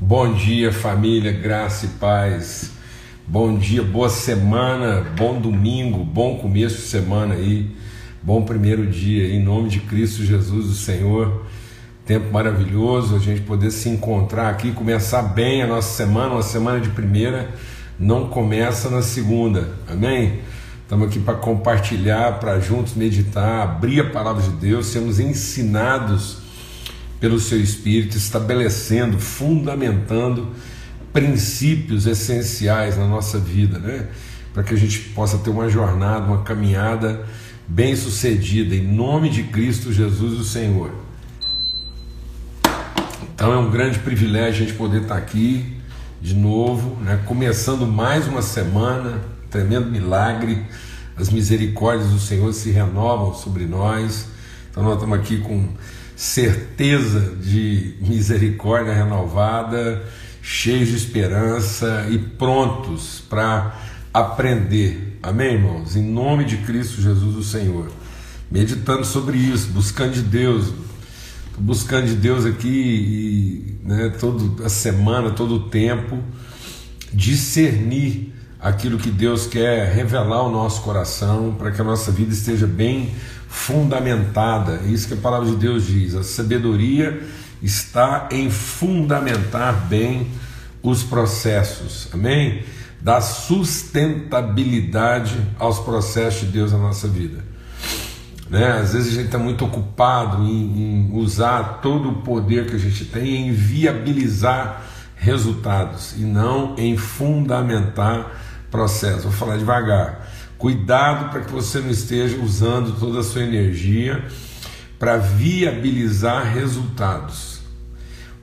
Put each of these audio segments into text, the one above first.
Bom dia, família, graça e paz. Bom dia, boa semana, bom domingo, bom começo de semana aí, bom primeiro dia, em nome de Cristo Jesus, o Senhor. Tempo maravilhoso, a gente poder se encontrar aqui, começar bem a nossa semana, uma semana de primeira, não começa na segunda, amém? Estamos aqui para compartilhar, para juntos meditar, abrir a palavra de Deus, sermos ensinados pelo seu Espírito, estabelecendo, fundamentando princípios essenciais na nossa vida, né? Para que a gente possa ter uma jornada, uma caminhada bem sucedida, em nome de Cristo Jesus, o Senhor. Então é um grande privilégio a gente poder estar aqui de novo, né? começando mais uma semana, tremendo milagre, as misericórdias do Senhor se renovam sobre nós. Então nós estamos aqui com certeza de misericórdia renovada, cheios de esperança e prontos para aprender. Amém, irmãos? Em nome de Cristo Jesus, o Senhor. Meditando sobre isso, buscando de Deus, buscando de Deus aqui, né, toda a semana, todo o tempo, discernir aquilo que Deus quer revelar ao nosso coração, para que a nossa vida esteja bem fundamentada. É isso que a palavra de Deus diz. A sabedoria está em fundamentar bem os processos. Amém? Dar sustentabilidade aos processos de Deus na nossa vida. Né? Às vezes a gente está muito ocupado em, em usar todo o poder que a gente tem em viabilizar resultados e não em fundamentar processos. Vou falar devagar Cuidado para que você não esteja usando toda a sua energia para viabilizar resultados.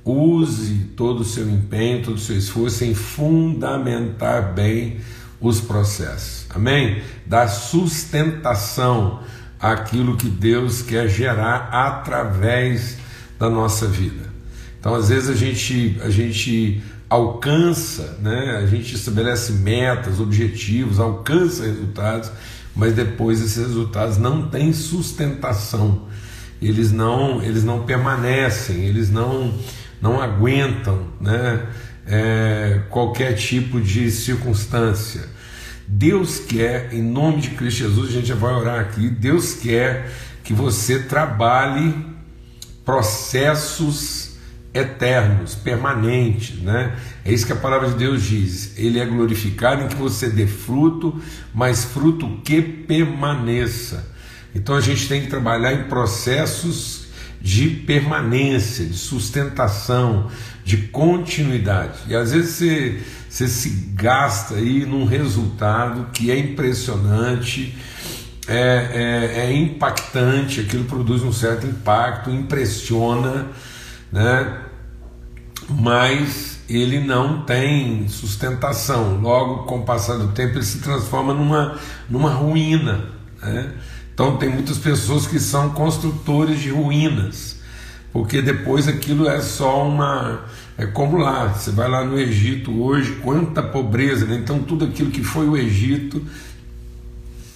Use todo o seu empenho, todo o seu esforço em fundamentar bem os processos. Amém? Dar sustentação àquilo que Deus quer gerar através da nossa vida. Então, às vezes a gente a gente alcança, né? a gente estabelece metas, objetivos, alcança resultados, mas depois esses resultados não têm sustentação, eles não, eles não permanecem, eles não, não aguentam né? É, qualquer tipo de circunstância. Deus quer, em nome de Cristo Jesus, a gente já vai orar aqui, Deus quer que você trabalhe processos eternos, permanentes, né? É isso que a palavra de Deus diz. Ele é glorificado em que você dê fruto, mas fruto que permaneça. Então a gente tem que trabalhar em processos de permanência, de sustentação, de continuidade. E às vezes você, você se gasta aí num resultado que é impressionante, é, é, é impactante, aquilo produz um certo impacto, impressiona, né? Mas ele não tem sustentação. Logo, com o passar do tempo, ele se transforma numa, numa ruína. Né? Então, tem muitas pessoas que são construtores de ruínas, porque depois aquilo é só uma. É como lá, você vai lá no Egito hoje, quanta pobreza, né? então tudo aquilo que foi o Egito,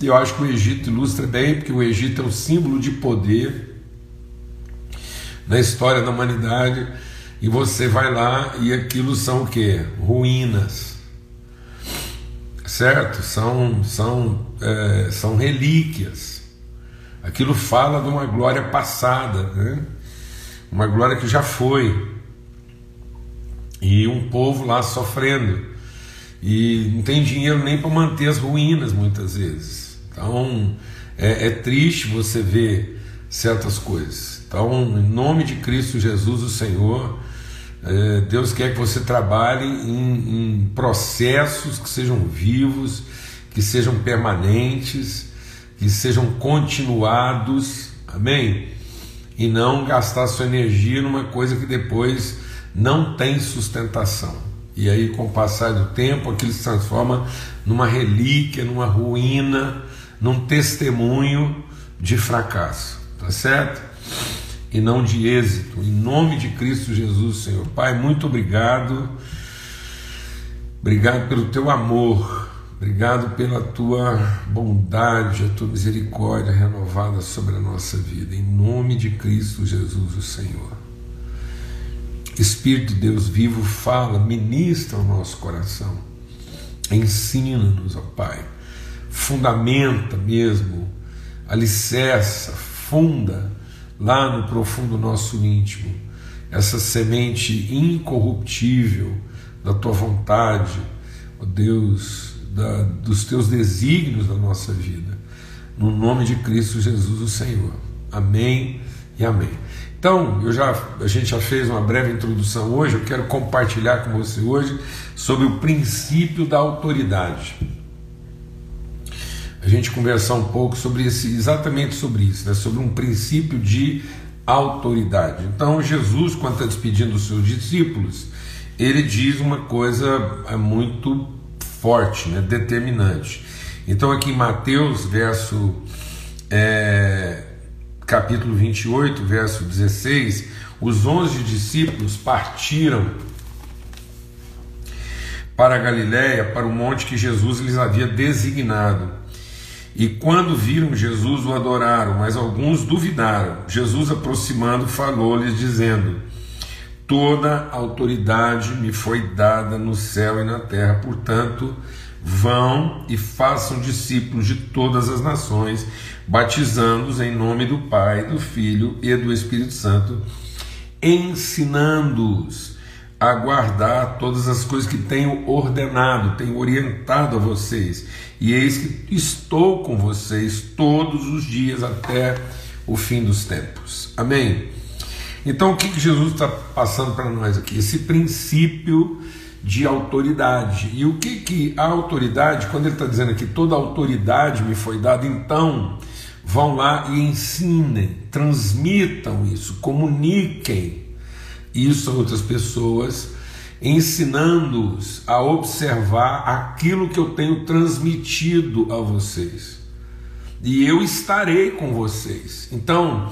eu acho que o Egito ilustra bem, porque o Egito é o símbolo de poder na história da humanidade e você vai lá e aquilo são o que? Ruínas. Certo? São, são, é, são relíquias. Aquilo fala de uma glória passada, né? uma glória que já foi. E um povo lá sofrendo. E não tem dinheiro nem para manter as ruínas muitas vezes. Então é, é triste você ver certas coisas. Então, em nome de Cristo Jesus, o Senhor, Deus quer que você trabalhe em, em processos que sejam vivos, que sejam permanentes, que sejam continuados, amém? E não gastar sua energia numa coisa que depois não tem sustentação. E aí, com o passar do tempo, aquilo se transforma numa relíquia, numa ruína, num testemunho de fracasso, tá certo? E não de êxito. Em nome de Cristo Jesus, Senhor. Pai, muito obrigado. Obrigado pelo teu amor. Obrigado pela tua bondade, a tua misericórdia renovada sobre a nossa vida. Em nome de Cristo Jesus, o Senhor. Espírito de Deus vivo, fala, ministra o nosso coração, ensina-nos, ó Pai, fundamenta mesmo, alicerça, funda lá no profundo nosso íntimo essa semente incorruptível da tua vontade, ó Deus, da, dos teus desígnios na nossa vida, no nome de Cristo Jesus, o Senhor. Amém e amém. Então, eu já, a gente já fez uma breve introdução hoje, eu quero compartilhar com você hoje sobre o princípio da autoridade. A gente conversar um pouco sobre esse, exatamente sobre isso, né? sobre um princípio de autoridade. Então, Jesus, quando está despedindo os seus discípulos, ele diz uma coisa é, muito forte, né? determinante. Então, aqui em Mateus, verso é, capítulo 28, verso 16, os onze discípulos partiram para a Galiléia, para o monte que Jesus lhes havia designado. E quando viram Jesus, o adoraram, mas alguns duvidaram. Jesus, aproximando, falou-lhes, dizendo: Toda autoridade me foi dada no céu e na terra, portanto, vão e façam discípulos de todas as nações, batizando-os em nome do Pai, do Filho e do Espírito Santo, ensinando-os a guardar todas as coisas que tenho ordenado, tenho orientado a vocês. E eis que estou com vocês todos os dias até o fim dos tempos. Amém? Então, o que, Jesus está passando para nós aqui? Esse princípio de autoridade. E o que, que a autoridade, quando ele está dizendo aqui, toda autoridade me foi dada, então vão lá e ensinem, transmitam isso, comuniquem isso a outras pessoas, ensinando-os a observar aquilo que eu tenho transmitido a vocês. E eu estarei com vocês. Então,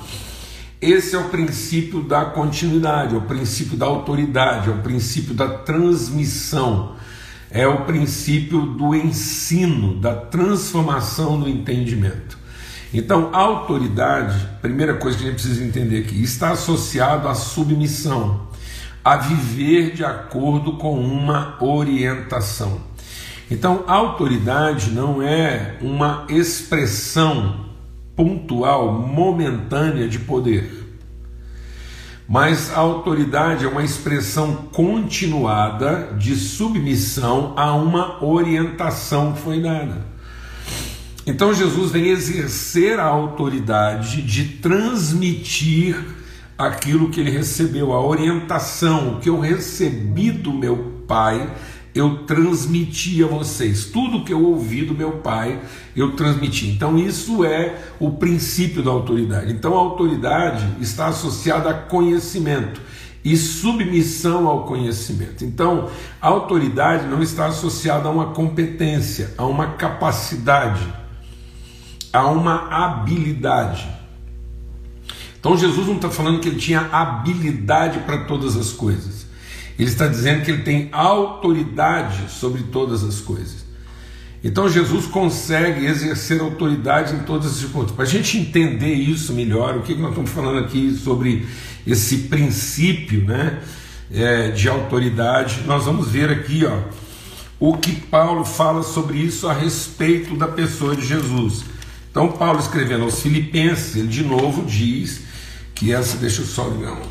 esse é o princípio da continuidade, é o princípio da autoridade, é o princípio da transmissão, é o princípio do ensino, da transformação do entendimento. Então, autoridade, primeira coisa que a gente precisa entender aqui, está associado à submissão, a viver de acordo com uma orientação. Então, autoridade não é uma expressão pontual, momentânea de poder. Mas a autoridade é uma expressão continuada de submissão a uma orientação que foi dada. Então Jesus vem exercer a autoridade de transmitir aquilo que ele recebeu, a orientação, o que eu recebi do meu Pai, eu transmiti a vocês. Tudo que eu ouvi do meu Pai, eu transmiti. Então, isso é o princípio da autoridade. Então, a autoridade está associada a conhecimento e submissão ao conhecimento. Então, a autoridade não está associada a uma competência, a uma capacidade a uma habilidade. Então Jesus não está falando que ele tinha habilidade para todas as coisas. Ele está dizendo que ele tem autoridade sobre todas as coisas. Então Jesus consegue exercer autoridade em todas as circunstâncias. Para a gente entender isso melhor, o que nós estamos falando aqui sobre esse princípio né, é, de autoridade, nós vamos ver aqui ó, o que Paulo fala sobre isso a respeito da pessoa de Jesus. Então, Paulo escrevendo aos Filipenses, ele de novo diz que essa. Deixa eu só ligar um.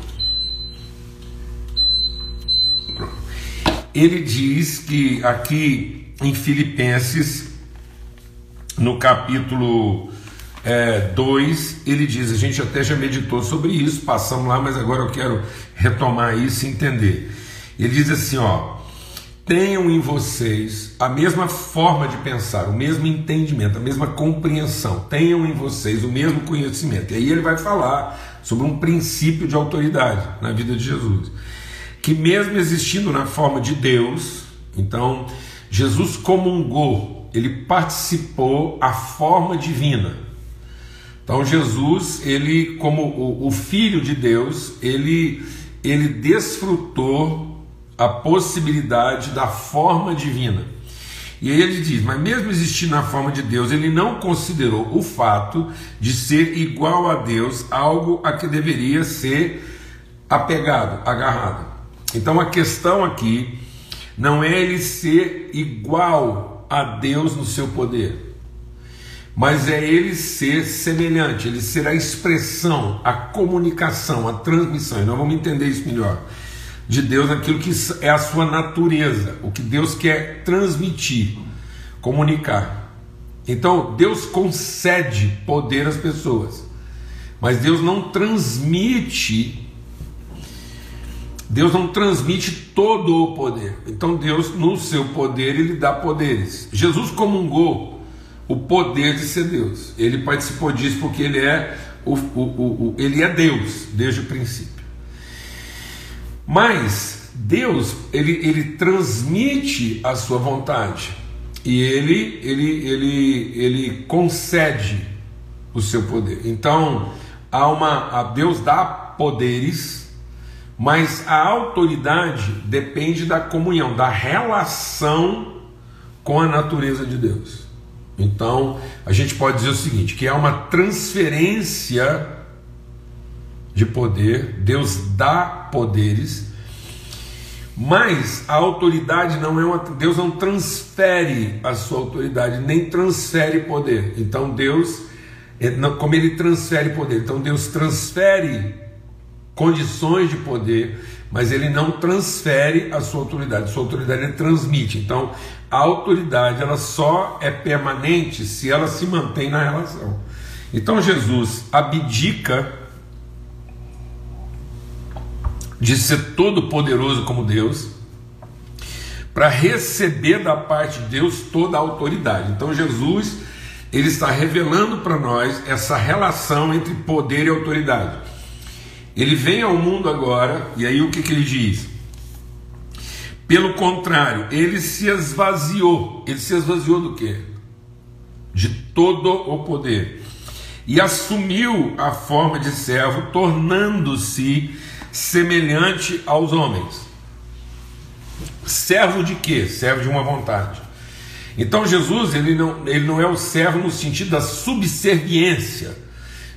Ele diz que aqui em Filipenses, no capítulo 2, é, ele diz: a gente até já meditou sobre isso, passamos lá, mas agora eu quero retomar isso e entender. Ele diz assim: ó tenham em vocês a mesma forma de pensar, o mesmo entendimento, a mesma compreensão, tenham em vocês o mesmo conhecimento. E aí ele vai falar sobre um princípio de autoridade na vida de Jesus, que mesmo existindo na forma de Deus, então Jesus comungou, ele participou a forma divina. Então Jesus, ele como o, o filho de Deus, ele ele desfrutou a possibilidade da forma divina. E aí ele diz: Mas mesmo existindo na forma de Deus, ele não considerou o fato de ser igual a Deus algo a que deveria ser apegado, agarrado. Então a questão aqui não é ele ser igual a Deus no seu poder, mas é ele ser semelhante, ele ser a expressão, a comunicação, a transmissão. E nós vamos entender isso melhor de Deus aquilo que é a sua natureza, o que Deus quer transmitir, comunicar. Então, Deus concede poder às pessoas, mas Deus não transmite Deus não transmite todo o poder. Então Deus, no seu poder, ele dá poderes. Jesus comungou o poder de ser Deus. Ele participou disso porque ele é o, o, o, ele é Deus desde o princípio. Mas Deus, ele, ele transmite a sua vontade e ele, ele, ele, ele concede o seu poder. Então, há uma, a Deus dá poderes, mas a autoridade depende da comunhão, da relação com a natureza de Deus. Então, a gente pode dizer o seguinte: que é uma transferência de poder, Deus dá poderes, mas a autoridade não é uma. Deus não transfere a sua autoridade, nem transfere poder. Então Deus, é, como ele transfere poder, então Deus transfere condições de poder, mas ele não transfere a sua autoridade. Sua autoridade ele transmite. Então a autoridade ela só é permanente se ela se mantém na relação. Então Jesus abdica de ser todo poderoso como Deus, para receber da parte de Deus toda a autoridade. Então Jesus, ele está revelando para nós essa relação entre poder e autoridade. Ele vem ao mundo agora, e aí o que, que ele diz? Pelo contrário, ele se esvaziou. Ele se esvaziou do quê? De todo o poder. E assumiu a forma de servo, tornando-se semelhante aos homens. Servo de quê? Servo de uma vontade. Então Jesus ele não, ele não é o servo no sentido da subserviência.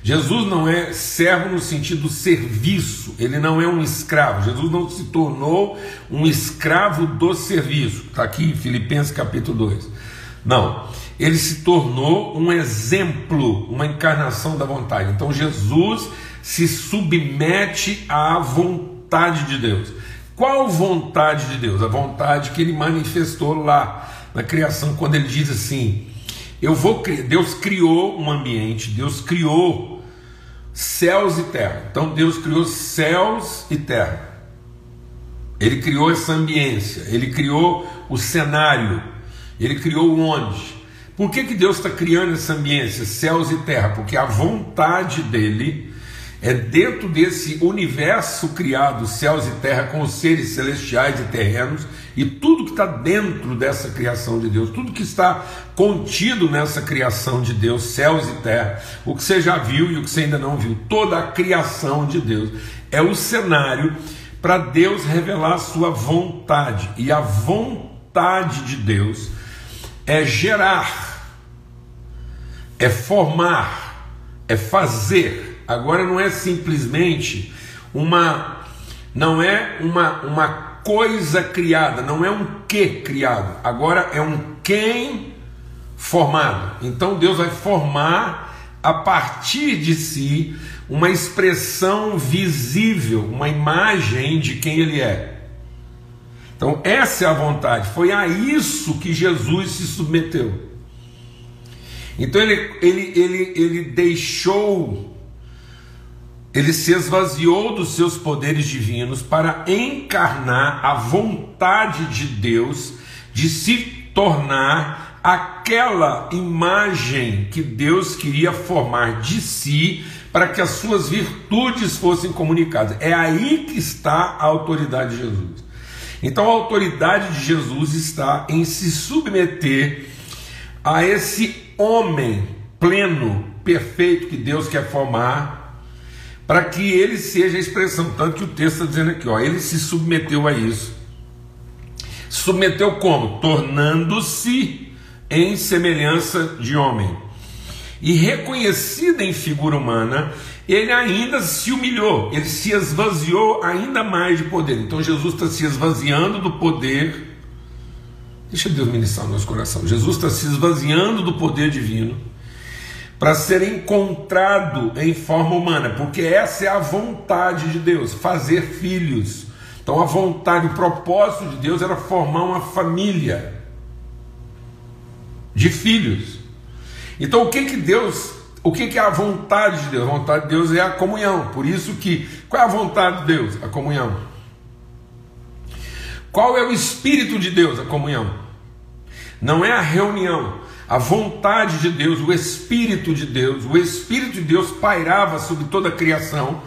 Jesus não é servo no sentido do serviço, ele não é um escravo. Jesus não se tornou um escravo do serviço. Está aqui em Filipenses capítulo 2. Não, ele se tornou um exemplo, uma encarnação da vontade. Então Jesus se submete à vontade de Deus. Qual vontade de Deus? A vontade que ele manifestou lá na criação, quando ele diz assim: Eu vou criar. Deus criou um ambiente, Deus criou céus e terra. Então Deus criou céus e terra. Ele criou essa ambiência, ele criou o cenário, ele criou onde. Por que, que Deus está criando essa ambiência, céus e terra? Porque a vontade dele é dentro desse universo criado, céus e terra, com os seres celestiais e terrenos, e tudo que está dentro dessa criação de Deus, tudo que está contido nessa criação de Deus, céus e terra, o que você já viu e o que você ainda não viu, toda a criação de Deus, é o cenário para Deus revelar sua vontade, e a vontade de Deus é gerar, é formar, é fazer Agora não é simplesmente uma não é uma, uma coisa criada, não é um que criado. Agora é um quem formado. Então Deus vai formar a partir de si uma expressão visível, uma imagem de quem ele é. Então, essa é a vontade. Foi a isso que Jesus se submeteu. Então, ele, ele, ele, ele deixou ele se esvaziou dos seus poderes divinos para encarnar a vontade de Deus de se tornar aquela imagem que Deus queria formar de si para que as suas virtudes fossem comunicadas. É aí que está a autoridade de Jesus. Então a autoridade de Jesus está em se submeter a esse homem pleno, perfeito que Deus quer formar para que ele seja a expressão. Tanto que o texto está dizendo aqui, ó, ele se submeteu a isso. Submeteu como? Tornando-se em semelhança de homem. e reconhecido em figura humana, ele ainda se humilhou, ele se esvaziou ainda mais de poder. Então Jesus está se esvaziando do poder. Deixa Deus ministrar no nosso coração. Jesus está se esvaziando do poder divino para ser encontrado em forma humana, porque essa é a vontade de Deus, fazer filhos. Então a vontade, o propósito de Deus era formar uma família de filhos. Então o que que Deus, o que que é a vontade de Deus? A vontade de Deus é a comunhão. Por isso que qual é a vontade de Deus? A comunhão. Qual é o espírito de Deus? A comunhão. Não é a reunião. A vontade de Deus, o espírito de Deus, o espírito de Deus pairava sobre toda a criação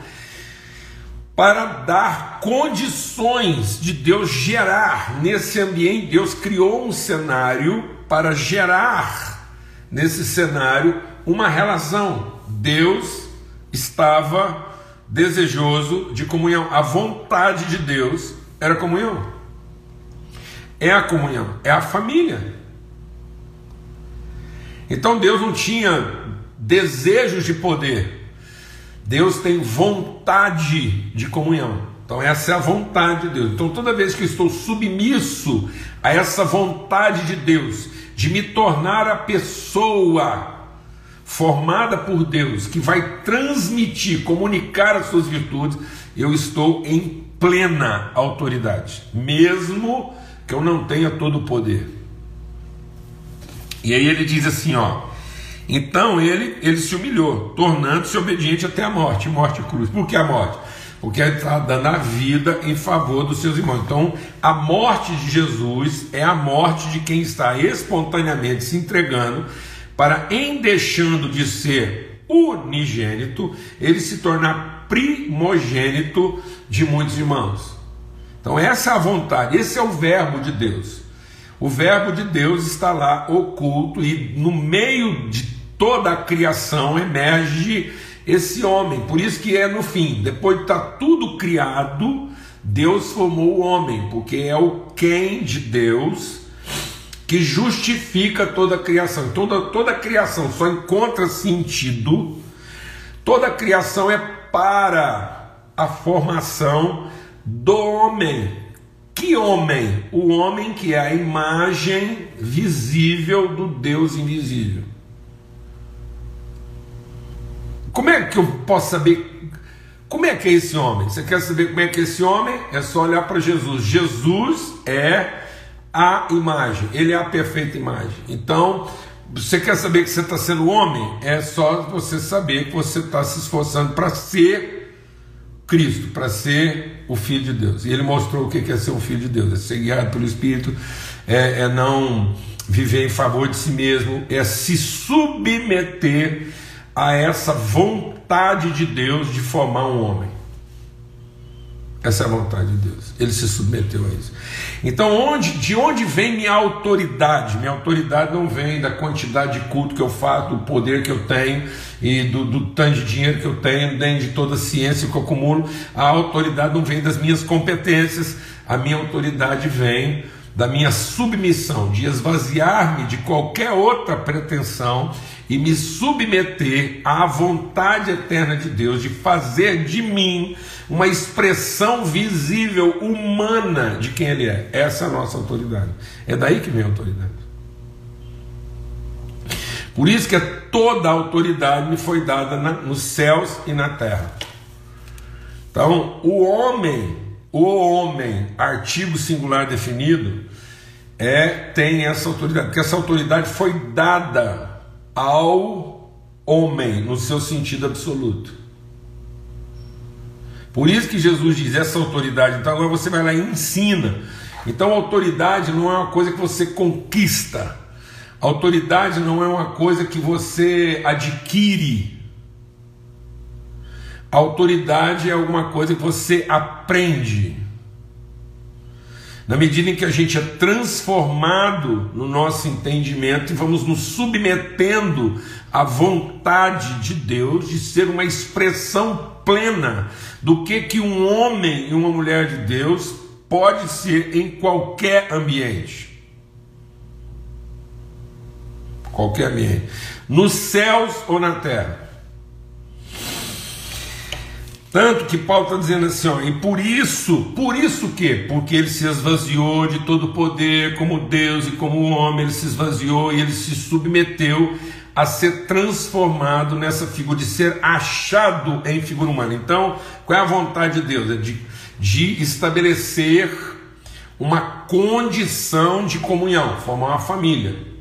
para dar condições de Deus gerar nesse ambiente. Deus criou um cenário para gerar nesse cenário uma relação. Deus estava desejoso de comunhão. A vontade de Deus era comunhão. É a comunhão, é a família. Então Deus não tinha desejos de poder. Deus tem vontade de comunhão. Então, essa é a vontade de Deus. Então, toda vez que estou submisso a essa vontade de Deus, de me tornar a pessoa formada por Deus, que vai transmitir, comunicar as suas virtudes, eu estou em plena autoridade, mesmo que eu não tenha todo o poder. E aí ele diz assim, ó: então ele, ele se humilhou, tornando-se obediente até a morte, morte cruz. Por que a morte? Porque ele está dando a vida em favor dos seus irmãos. Então, a morte de Jesus é a morte de quem está espontaneamente se entregando para, em deixando de ser unigênito, ele se tornar primogênito de muitos irmãos. Então, essa é a vontade, esse é o verbo de Deus. O Verbo de Deus está lá oculto e no meio de toda a criação emerge esse homem. Por isso que é no fim, depois de estar tudo criado, Deus formou o homem, porque é o quem de Deus que justifica toda a criação. Toda, toda a criação só encontra sentido, toda a criação é para a formação do homem. Que homem? O homem que é a imagem visível do Deus invisível. Como é que eu posso saber como é que é esse homem? Você quer saber como é que é esse homem? É só olhar para Jesus. Jesus é a imagem, ele é a perfeita imagem. Então, você quer saber que você está sendo homem? É só você saber que você está se esforçando para ser Cristo, para ser o Filho de Deus. E ele mostrou o que é ser um Filho de Deus: é ser guiado pelo Espírito, é, é não viver em favor de si mesmo, é se submeter a essa vontade de Deus de formar um homem. Essa é a vontade de Deus. Ele se submeteu a isso. Então, onde, de onde vem minha autoridade? Minha autoridade não vem da quantidade de culto que eu faço, do poder que eu tenho e do, do tanto de dinheiro que eu tenho, nem de toda a ciência que eu acumulo. A autoridade não vem das minhas competências. A minha autoridade vem da minha submissão, de esvaziar-me de qualquer outra pretensão e me submeter à vontade eterna de Deus, de fazer de mim uma expressão visível, humana de quem Ele é. Essa é a nossa autoridade. É daí que vem a autoridade. Por isso que toda a autoridade me foi dada na, nos céus e na terra. Então, o homem, o homem, artigo singular definido, é tem essa autoridade, porque essa autoridade foi dada ao homem no seu sentido absoluto. Por isso que Jesus diz essa autoridade. Então agora você vai lá e ensina. Então autoridade não é uma coisa que você conquista. Autoridade não é uma coisa que você adquire. Autoridade é alguma coisa que você aprende. Na medida em que a gente é transformado no nosso entendimento e vamos nos submetendo à vontade de Deus de ser uma expressão plena do que que um homem e uma mulher de Deus pode ser em qualquer ambiente. qualquer ambiente, nos céus ou na terra. Tanto que Paulo está dizendo assim, ó, e por isso, por isso que? Porque ele se esvaziou de todo poder, como Deus e como homem, ele se esvaziou e ele se submeteu a ser transformado nessa figura, de ser achado em figura humana. Então, qual é a vontade de Deus? É de, de estabelecer uma condição de comunhão, formar uma família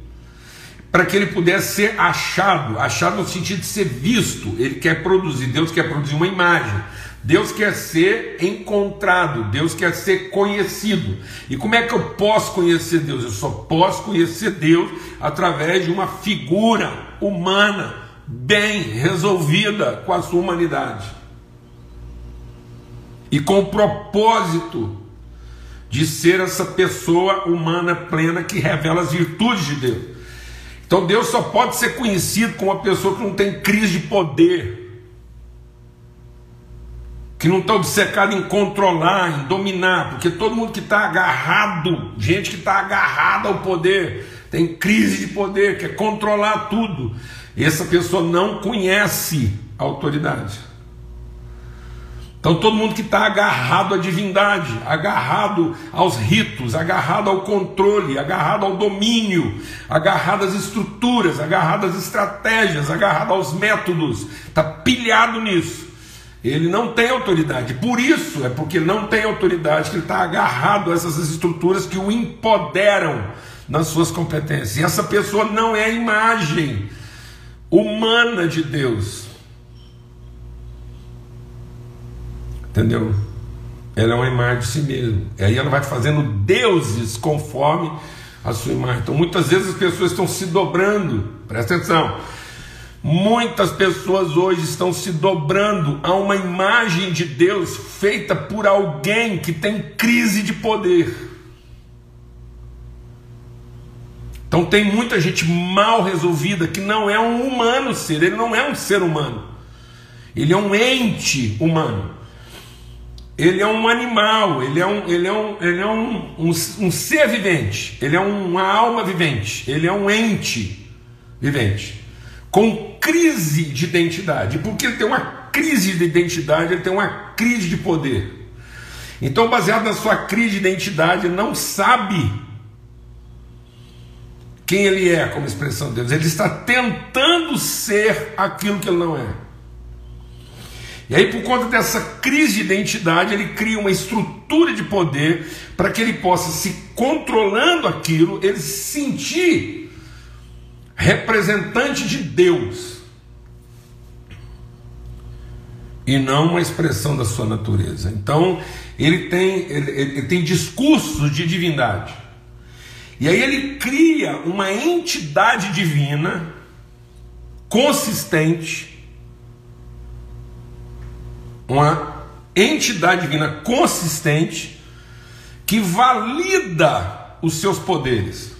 para que ele pudesse ser achado, achado no sentido de ser visto. Ele quer produzir, Deus quer produzir uma imagem. Deus quer ser encontrado, Deus quer ser conhecido. E como é que eu posso conhecer Deus? Eu só posso conhecer Deus através de uma figura humana, bem resolvida com a sua humanidade. E com o propósito de ser essa pessoa humana plena que revela as virtudes de Deus. Então Deus só pode ser conhecido como uma pessoa que não tem crise de poder, que não está obcecado em controlar, em dominar, porque todo mundo que está agarrado, gente que está agarrada ao poder, tem crise de poder, quer controlar tudo. Essa pessoa não conhece a autoridade. Então, todo mundo que está agarrado à divindade, agarrado aos ritos, agarrado ao controle, agarrado ao domínio, agarrado às estruturas, agarrado às estratégias, agarrado aos métodos, está pilhado nisso. Ele não tem autoridade. Por isso, é porque não tem autoridade que ele está agarrado a essas estruturas que o empoderam nas suas competências. E essa pessoa não é a imagem humana de Deus. Entendeu? Ela é uma imagem de si mesma. E aí ela vai fazendo deuses conforme a sua imagem. Então muitas vezes as pessoas estão se dobrando, presta atenção. Muitas pessoas hoje estão se dobrando a uma imagem de Deus feita por alguém que tem crise de poder. Então tem muita gente mal resolvida que não é um humano ser, ele não é um ser humano. Ele é um ente humano ele é um animal, ele é um, ele é um, ele é um, um, um ser vivente, ele é uma alma vivente, ele é um ente vivente, com crise de identidade. Porque ele tem uma crise de identidade, ele tem uma crise de poder. Então, baseado na sua crise de identidade, ele não sabe quem ele é como expressão de Deus. Ele está tentando ser aquilo que ele não é. E aí, por conta dessa crise de identidade, ele cria uma estrutura de poder para que ele possa, se controlando aquilo, ele se sentir representante de Deus e não uma expressão da sua natureza. Então, ele tem, ele, ele tem discursos de divindade. E aí ele cria uma entidade divina consistente uma entidade divina consistente que valida os seus poderes,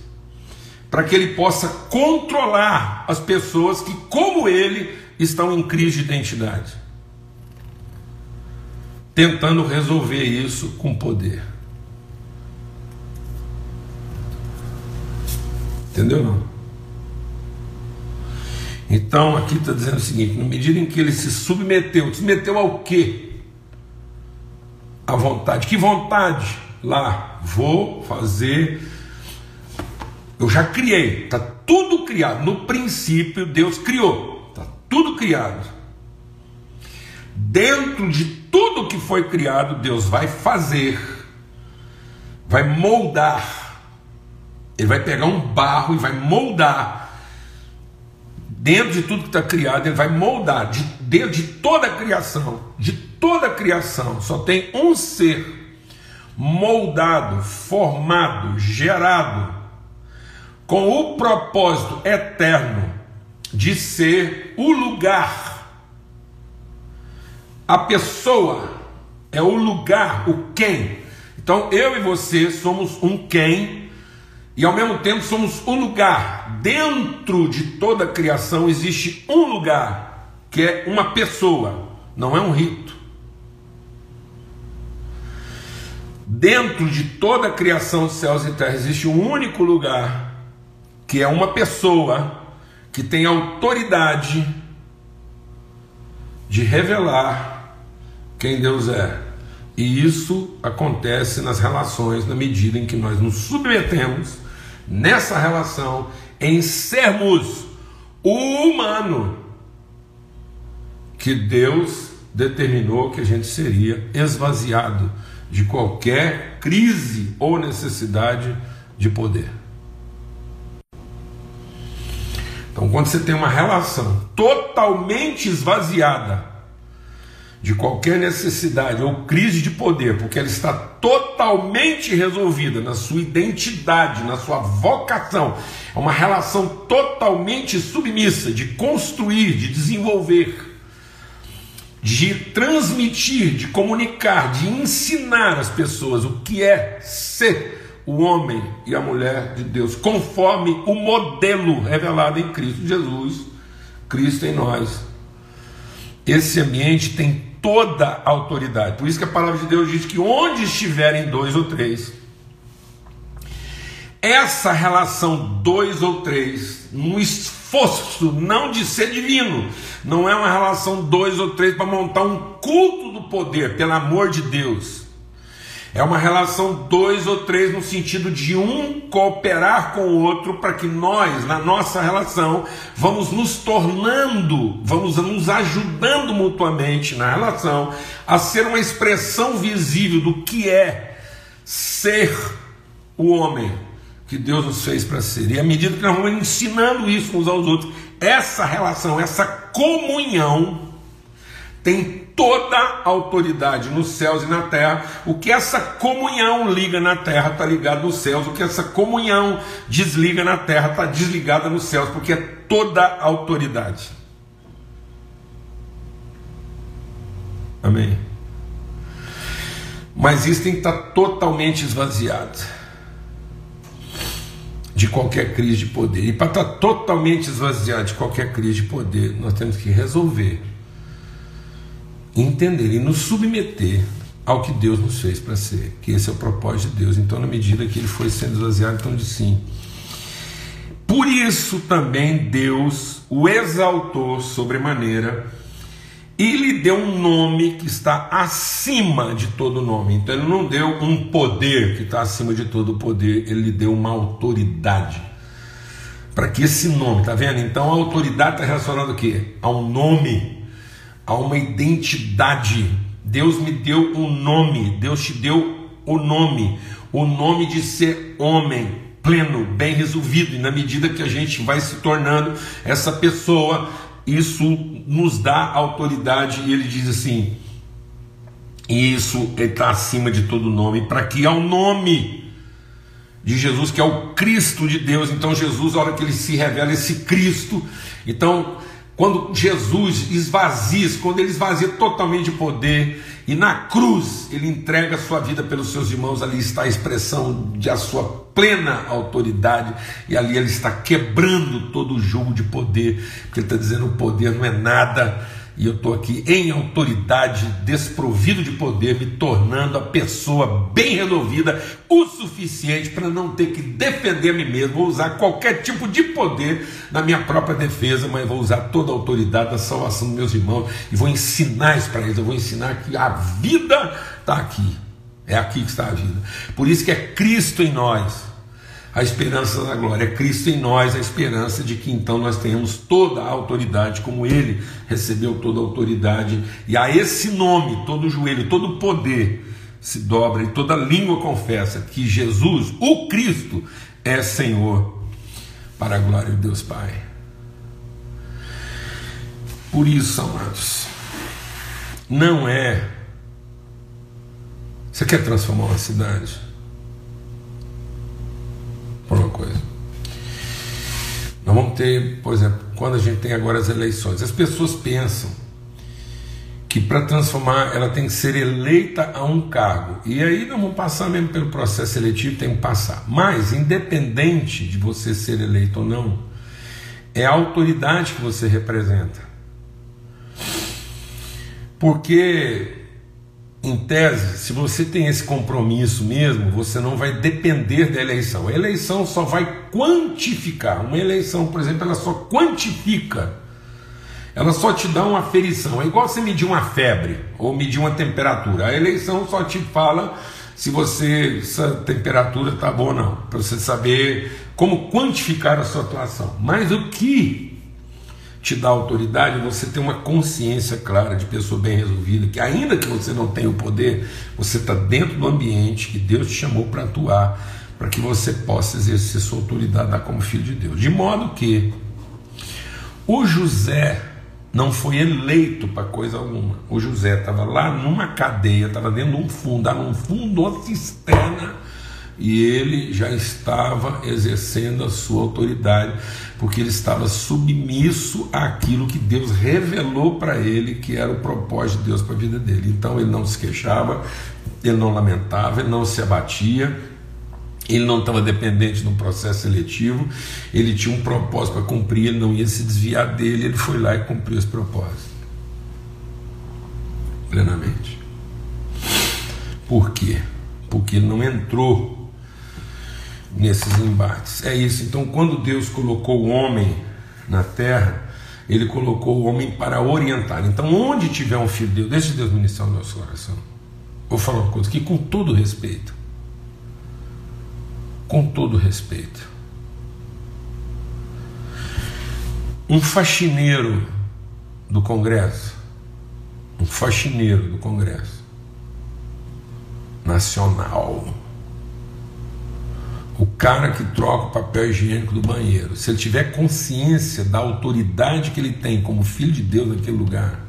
para que ele possa controlar as pessoas que, como ele, estão em crise de identidade, tentando resolver isso com poder. Entendeu não? Então aqui está dizendo o seguinte: na medida em que ele se submeteu, submeteu ao quê? A vontade. Que vontade? Lá, vou fazer. Eu já criei, está tudo criado. No princípio, Deus criou, está tudo criado. Dentro de tudo que foi criado, Deus vai fazer, vai moldar. Ele vai pegar um barro e vai moldar dentro de tudo que está criado, ele vai moldar, de, dentro de toda a criação, de toda a criação, só tem um ser moldado, formado, gerado, com o propósito eterno de ser o lugar, a pessoa é o lugar, o quem. Então eu e você somos um quem e ao mesmo tempo somos um lugar. Dentro de toda a criação existe um lugar, que é uma pessoa, não é um rito. Dentro de toda a criação dos céus e terra existe um único lugar, que é uma pessoa, que tem autoridade de revelar quem Deus é. E isso acontece nas relações na medida em que nós nos submetemos nessa relação em sermos o humano que Deus determinou que a gente seria esvaziado de qualquer crise ou necessidade de poder. Então, quando você tem uma relação totalmente esvaziada de qualquer necessidade ou crise de poder, porque ela está totalmente resolvida na sua identidade, na sua vocação, é uma relação totalmente submissa de construir, de desenvolver de transmitir, de comunicar, de ensinar às pessoas o que é ser o homem e a mulher de Deus, conforme o modelo revelado em Cristo Jesus, Cristo em nós. Esse ambiente tem toda a autoridade. Por isso que a palavra de Deus diz que onde estiverem dois ou três, essa relação dois ou três, no esforço não de ser divino, não é uma relação dois ou três para montar um culto do poder, pelo amor de Deus. É uma relação dois ou três no sentido de um cooperar com o outro para que nós, na nossa relação, vamos nos tornando, vamos nos ajudando mutuamente na relação a ser uma expressão visível do que é ser o homem que Deus nos fez para ser. E à medida que nós vamos ensinando isso uns aos outros, essa relação, essa comunhão tem toda a autoridade nos céus e na terra. O que essa comunhão liga na terra está ligado nos céus. O que essa comunhão desliga na terra está desligada nos céus, porque é toda a autoridade. Amém. Mas isso tem que estar totalmente esvaziado de qualquer crise de poder. E para estar totalmente esvaziado de qualquer crise de poder, nós temos que resolver, entender e nos submeter ao que Deus nos fez para ser, que esse é o propósito de Deus. Então, na medida que ele foi sendo esvaziado, então de sim. Por isso também Deus o exaltou sobremaneira e lhe deu um nome que está acima de todo nome. Então ele não deu um poder que está acima de todo poder, ele lhe deu uma autoridade. Para que esse nome, tá vendo? Então a autoridade está relacionada ao quê? A um nome, a uma identidade. Deus me deu um nome, Deus te deu o nome, o nome de ser homem, pleno, bem resolvido, e na medida que a gente vai se tornando essa pessoa, isso nos dá autoridade, e ele diz assim: isso está acima de todo nome, para que ao nome de Jesus, que é o Cristo de Deus, então Jesus, a hora que ele se revela, esse Cristo, então quando Jesus esvazia, quando ele esvazia totalmente de poder, e na cruz ele entrega a sua vida pelos seus irmãos, ali está a expressão de a sua plena autoridade, e ali ele está quebrando todo o jogo de poder, porque ele está dizendo: o poder não é nada e eu estou aqui em autoridade, desprovido de poder, me tornando a pessoa bem resolvida o suficiente para não ter que defender a mim mesmo. Vou usar qualquer tipo de poder na minha própria defesa, mas vou usar toda a autoridade da salvação dos meus irmãos e vou ensinar isso para eles. Eu vou ensinar que a vida está aqui. É aqui que está a vida. Por isso que é Cristo em nós a esperança da glória. É Cristo em nós, a esperança de que então nós tenhamos toda a autoridade, como Ele recebeu toda a autoridade, e a esse nome, todo joelho, todo poder se dobra e toda língua confessa que Jesus, o Cristo, é Senhor, para a glória de Deus Pai. Por isso, amados, não é. Você quer transformar uma cidade? Coisa. Nós vamos ter, por exemplo, quando a gente tem agora as eleições, as pessoas pensam que para transformar ela tem que ser eleita a um cargo. E aí nós vamos passar mesmo pelo processo seletivo, tem que passar. Mas, independente de você ser eleito ou não, é a autoridade que você representa. Porque em tese, se você tem esse compromisso mesmo, você não vai depender da eleição. A eleição só vai quantificar. Uma eleição, por exemplo, ela só quantifica. Ela só te dá uma aferição. É igual você medir uma febre ou medir uma temperatura. A eleição só te fala se você essa temperatura está boa ou não, para você saber como quantificar a sua atuação. Mas o que te dá autoridade, você ter uma consciência clara de pessoa bem resolvida, que ainda que você não tenha o poder, você está dentro do ambiente que Deus te chamou para atuar, para que você possa exercer sua autoridade como filho de Deus. De modo que o José não foi eleito para coisa alguma. O José estava lá numa cadeia, estava dentro de um fundo, num fundo, uma cisterna e ele já estava exercendo a sua autoridade, porque ele estava submisso àquilo que Deus revelou para ele que era o propósito de Deus para a vida dele. Então ele não se queixava, ele não lamentava, ele não se abatia, ele não estava dependente de um processo seletivo, ele tinha um propósito para cumprir, ele não ia se desviar dele, ele foi lá e cumpriu esse propósito plenamente. Por quê? Porque ele não entrou nesses embates. É isso. Então, quando Deus colocou o homem na terra, ele colocou o homem para orientar. Então, onde tiver um filho de Deus, deixe Deus ministrar o nosso coração. Vou falar uma coisa aqui com todo respeito. Com todo respeito. Um faxineiro do Congresso, um faxineiro do Congresso Nacional, o cara que troca o papel higiênico do banheiro, se ele tiver consciência da autoridade que ele tem como filho de Deus naquele lugar,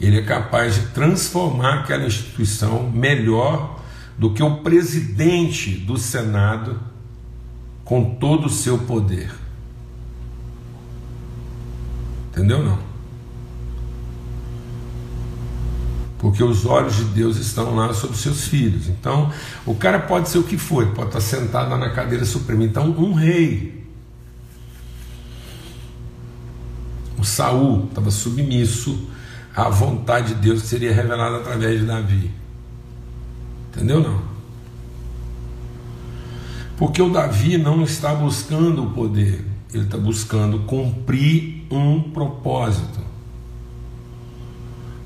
ele é capaz de transformar aquela instituição melhor do que o presidente do Senado com todo o seu poder. Entendeu não? Porque os olhos de Deus estão lá sobre seus filhos. Então, o cara pode ser o que for, pode estar sentado lá na cadeira suprema. Então, um rei, o Saul estava submisso à vontade de Deus que seria revelada através de Davi. Entendeu não? Porque o Davi não está buscando o poder, ele está buscando cumprir um propósito.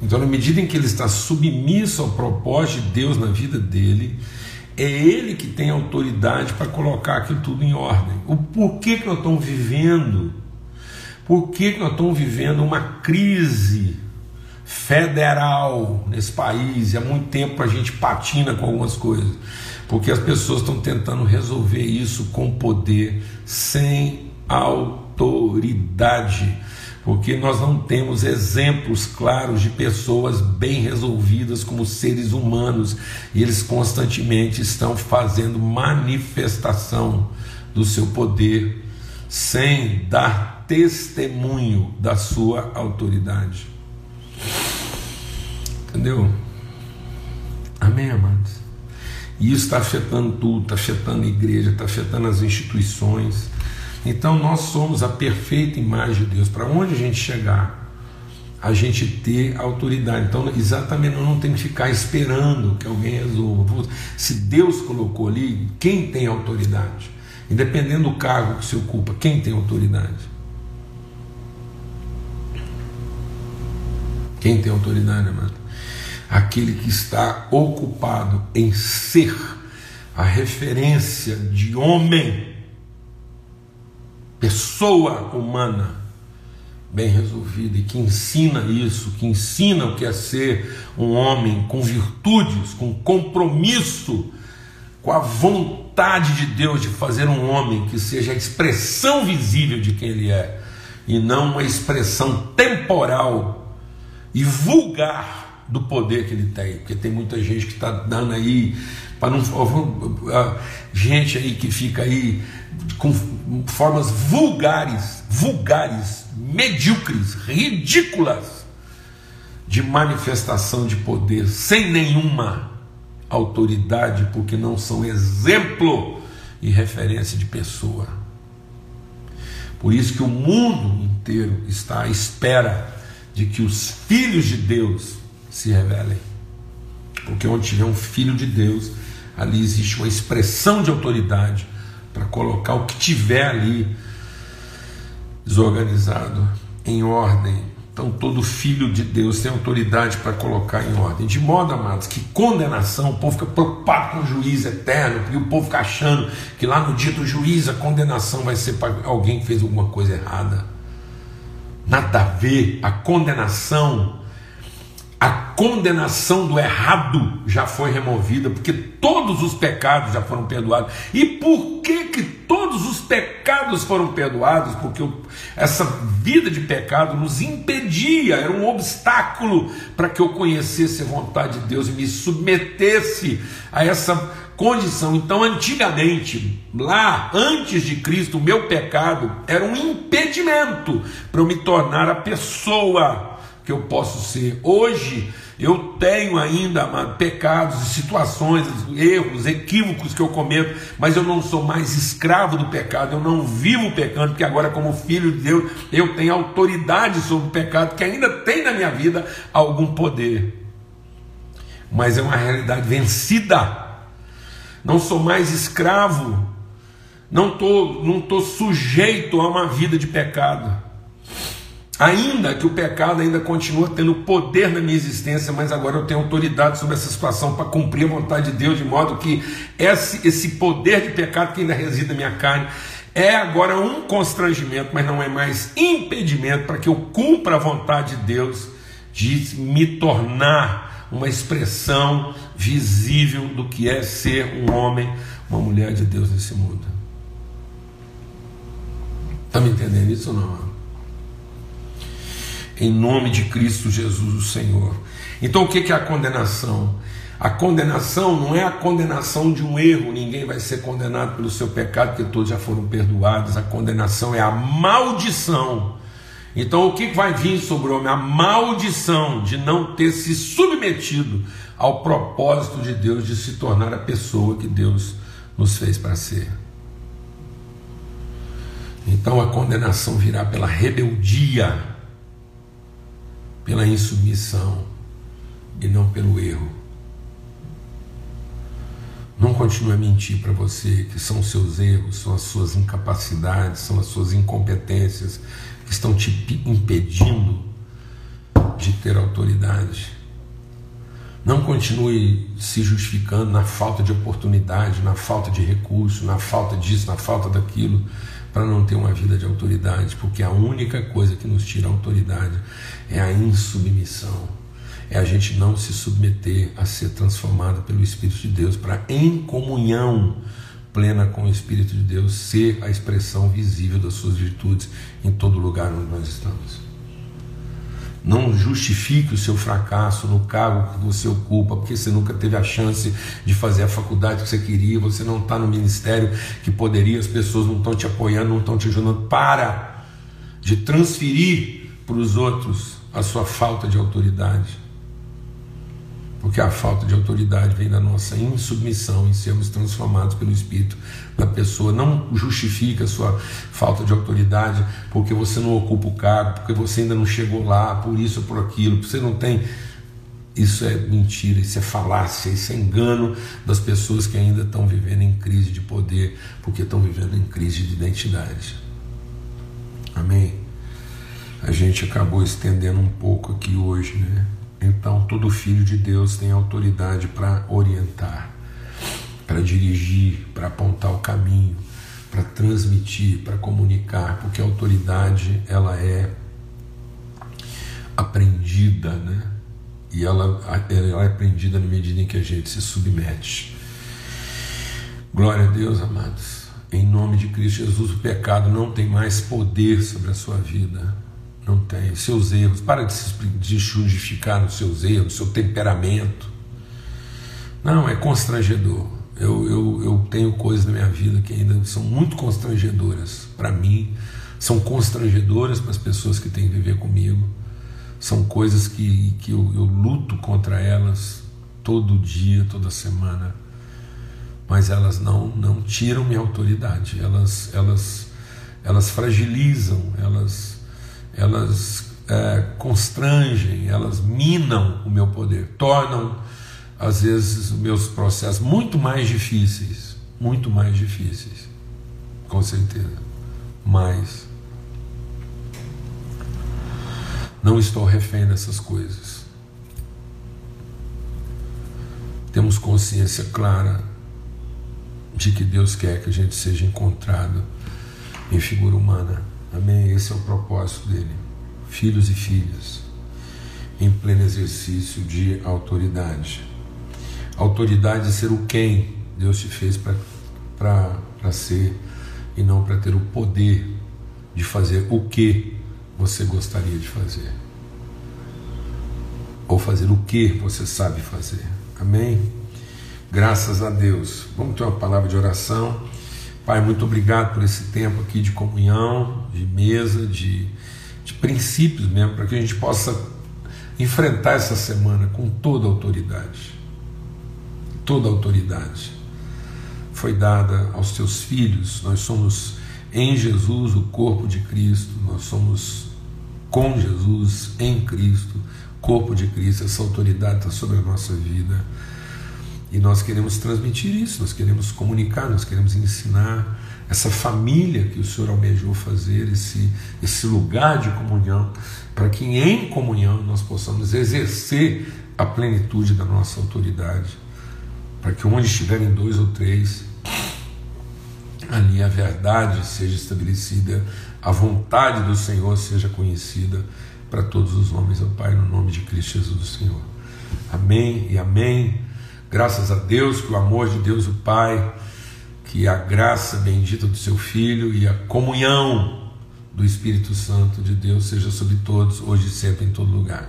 Então, na medida em que ele está submisso ao propósito de Deus na vida dele, é ele que tem autoridade para colocar aquilo tudo em ordem. O porquê que nós estamos vivendo? Por que, nós estamos vivendo uma crise federal nesse país? E há muito tempo a gente patina com algumas coisas. Porque as pessoas estão tentando resolver isso com poder, sem autoridade porque nós não temos exemplos claros de pessoas bem resolvidas como seres humanos e eles constantemente estão fazendo manifestação do seu poder sem dar testemunho da sua autoridade. Entendeu? Amém, amados? E isso está afetando tudo, está afetando a igreja, está afetando as instituições então nós somos a perfeita imagem de Deus. Para onde a gente chegar, a gente ter autoridade. Então, exatamente, não tem que ficar esperando que alguém resolva. Se Deus colocou ali, quem tem autoridade? Independendo do cargo que se ocupa, quem tem autoridade? Quem tem autoridade, amado? Aquele que está ocupado em ser a referência de homem pessoa humana bem resolvida e que ensina isso, que ensina o que é ser um homem com virtudes, com compromisso, com a vontade de Deus de fazer um homem que seja a expressão visível de quem ele é e não uma expressão temporal e vulgar do poder que ele tem, porque tem muita gente que está dando aí para não gente aí que fica aí com formas vulgares, vulgares, medíocres, ridículas de manifestação de poder, sem nenhuma autoridade, porque não são exemplo e referência de pessoa. Por isso que o mundo inteiro está à espera de que os filhos de Deus se revelem. Porque onde tiver um filho de Deus, ali existe uma expressão de autoridade para colocar o que tiver ali desorganizado em ordem. Então, todo filho de Deus tem autoridade para colocar em ordem. De modo, amados, que condenação, o povo fica preocupado com o juiz eterno, porque o povo fica achando que lá no dia do juiz a condenação vai ser para alguém que fez alguma coisa errada. Nada a ver, a condenação a condenação do errado já foi removida, porque todos os pecados já foram perdoados. E por que que todos os pecados foram perdoados? Porque essa vida de pecado nos impedia, era um obstáculo para que eu conhecesse a vontade de Deus e me submetesse a essa condição. Então, antigamente, lá antes de Cristo, o meu pecado era um impedimento para eu me tornar a pessoa que eu posso ser. Hoje eu tenho ainda pecados, situações, erros, equívocos que eu cometo, mas eu não sou mais escravo do pecado, eu não vivo pecando, porque agora, como filho de Deus, eu tenho autoridade sobre o pecado, que ainda tem na minha vida algum poder. Mas é uma realidade vencida. Não sou mais escravo, não estou não tô sujeito a uma vida de pecado. Ainda que o pecado ainda continue tendo poder na minha existência, mas agora eu tenho autoridade sobre essa situação para cumprir a vontade de Deus, de modo que esse, esse poder de pecado que ainda reside na minha carne é agora um constrangimento, mas não é mais impedimento para que eu cumpra a vontade de Deus de me tornar uma expressão visível do que é ser um homem, uma mulher de Deus nesse mundo. Está me entendendo isso ou não? Em nome de Cristo Jesus, o Senhor. Então, o que é a condenação? A condenação não é a condenação de um erro, ninguém vai ser condenado pelo seu pecado, porque todos já foram perdoados. A condenação é a maldição. Então, o que vai vir sobre o homem? A maldição de não ter se submetido ao propósito de Deus de se tornar a pessoa que Deus nos fez para ser. Então, a condenação virá pela rebeldia pela insubmissão e não pelo erro. Não continue a mentir para você que são os seus erros, são as suas incapacidades, são as suas incompetências que estão te impedindo de ter autoridade. Não continue se justificando na falta de oportunidade, na falta de recurso, na falta disso, na falta daquilo para não ter uma vida de autoridade, porque a única coisa que nos tira autoridade é a insubmissão, é a gente não se submeter a ser transformado pelo Espírito de Deus, para em comunhão plena com o Espírito de Deus ser a expressão visível das suas virtudes em todo lugar onde nós estamos. Não justifique o seu fracasso no cargo que você ocupa, porque você nunca teve a chance de fazer a faculdade que você queria, você não está no ministério que poderia, as pessoas não estão te apoiando, não estão te ajudando. Para de transferir para os outros a sua falta de autoridade. Porque a falta de autoridade vem da nossa insubmissão em sermos transformados pelo Espírito da pessoa. Não justifica a sua falta de autoridade porque você não ocupa o cargo, porque você ainda não chegou lá, por isso ou por aquilo, você não tem. Isso é mentira, isso é falácia, isso é engano das pessoas que ainda estão vivendo em crise de poder, porque estão vivendo em crise de identidade. Amém? A gente acabou estendendo um pouco aqui hoje, né? Então, todo filho de Deus tem autoridade para orientar, para dirigir, para apontar o caminho, para transmitir, para comunicar, porque a autoridade ela é aprendida, né? E ela, ela é aprendida na medida em que a gente se submete. Glória a Deus, amados. Em nome de Cristo Jesus, o pecado não tem mais poder sobre a sua vida não tem. Seus erros, para de se justificar nos seus erros, seu temperamento. Não, é constrangedor. Eu, eu, eu tenho coisas na minha vida que ainda são muito constrangedoras para mim, são constrangedoras para as pessoas que têm que viver comigo, são coisas que, que eu, eu luto contra elas todo dia, toda semana, mas elas não, não tiram minha autoridade, elas, elas, elas fragilizam, elas elas é, constrangem, elas minam o meu poder, tornam às vezes os meus processos muito mais difíceis, muito mais difíceis, com certeza, mas não estou refém dessas coisas. Temos consciência clara de que Deus quer que a gente seja encontrado em figura humana. Amém? Esse é o propósito dele. Filhos e filhas, em pleno exercício de autoridade. Autoridade é ser o quem Deus te fez para ser e não para ter o poder de fazer o que você gostaria de fazer. Ou fazer o que você sabe fazer. Amém? Graças a Deus. Vamos ter uma palavra de oração. Pai, muito obrigado por esse tempo aqui de comunhão, de mesa, de, de princípios mesmo, para que a gente possa enfrentar essa semana com toda autoridade. Toda autoridade foi dada aos teus filhos. Nós somos em Jesus o corpo de Cristo, nós somos com Jesus em Cristo, corpo de Cristo. Essa autoridade está sobre a nossa vida. E nós queremos transmitir isso, nós queremos comunicar, nós queremos ensinar essa família que o Senhor almejou fazer, esse, esse lugar de comunhão, para que em comunhão nós possamos exercer a plenitude da nossa autoridade, para que onde estiverem dois ou três, ali a verdade seja estabelecida, a vontade do Senhor seja conhecida para todos os homens, ó Pai, no nome de Cristo Jesus, Senhor. Amém e amém. Graças a Deus, que o amor de Deus, o Pai, que a graça bendita do seu Filho e a comunhão do Espírito Santo de Deus seja sobre todos, hoje e sempre, em todo lugar.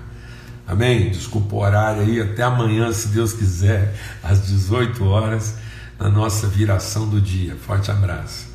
Amém? Desculpa o horário aí, até amanhã, se Deus quiser, às 18 horas, na nossa viração do dia. Forte abraço.